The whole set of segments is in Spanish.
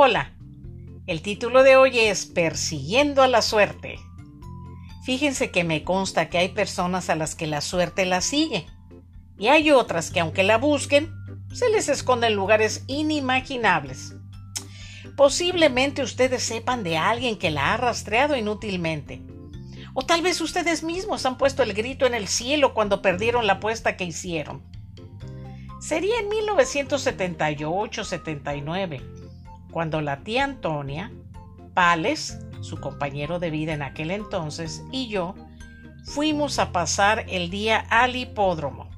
Hola, el título de hoy es Persiguiendo a la suerte. Fíjense que me consta que hay personas a las que la suerte la sigue y hay otras que aunque la busquen, se les esconde en lugares inimaginables. Posiblemente ustedes sepan de alguien que la ha rastreado inútilmente. O tal vez ustedes mismos han puesto el grito en el cielo cuando perdieron la apuesta que hicieron. Sería en 1978-79, cuando la tía Antonia, Pales, su compañero de vida en aquel entonces, y yo fuimos a pasar el día al hipódromo.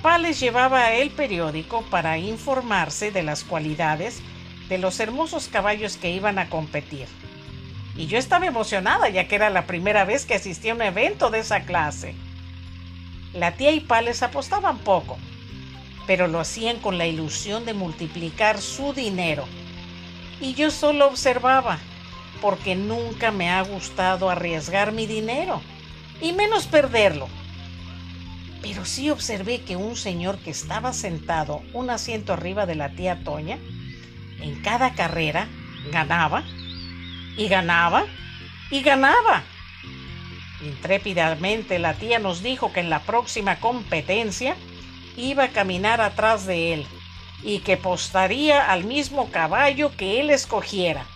Pales llevaba el periódico para informarse de las cualidades de los hermosos caballos que iban a competir. Y yo estaba emocionada ya que era la primera vez que asistía a un evento de esa clase. La tía y Pales apostaban poco, pero lo hacían con la ilusión de multiplicar su dinero. Y yo solo observaba, porque nunca me ha gustado arriesgar mi dinero, y menos perderlo. Pero sí observé que un señor que estaba sentado un asiento arriba de la tía Toña, en cada carrera ganaba y ganaba y ganaba. Intrépidamente la tía nos dijo que en la próxima competencia iba a caminar atrás de él y que postaría al mismo caballo que él escogiera.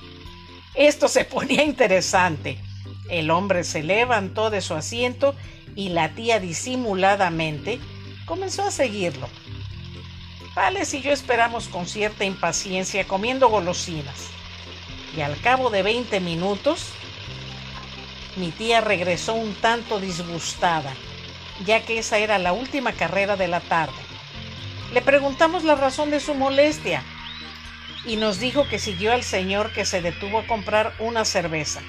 Esto se ponía interesante. El hombre se levantó de su asiento y la tía disimuladamente comenzó a seguirlo. Vales y yo esperamos con cierta impaciencia comiendo golosinas. Y al cabo de 20 minutos, mi tía regresó un tanto disgustada, ya que esa era la última carrera de la tarde. Le preguntamos la razón de su molestia y nos dijo que siguió al señor que se detuvo a comprar una cerveza.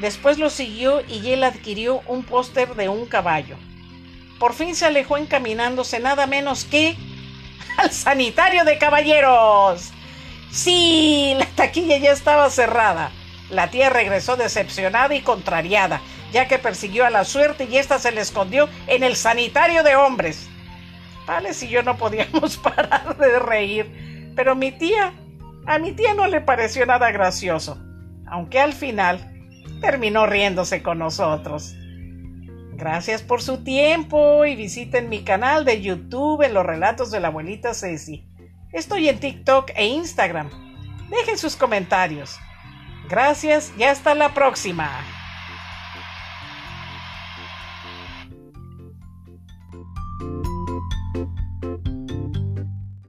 Después lo siguió y él adquirió un póster de un caballo. Por fin se alejó encaminándose nada menos que al sanitario de caballeros. Sí, la taquilla ya estaba cerrada. La tía regresó decepcionada y contrariada, ya que persiguió a la suerte y ésta se le escondió en el sanitario de hombres. Tales y yo no podíamos parar de reír, pero mi tía, a mi tía no le pareció nada gracioso, aunque al final terminó riéndose con nosotros. Gracias por su tiempo y visiten mi canal de YouTube en los relatos de la abuelita Ceci. Estoy en TikTok e Instagram. Dejen sus comentarios. Gracias y hasta la próxima.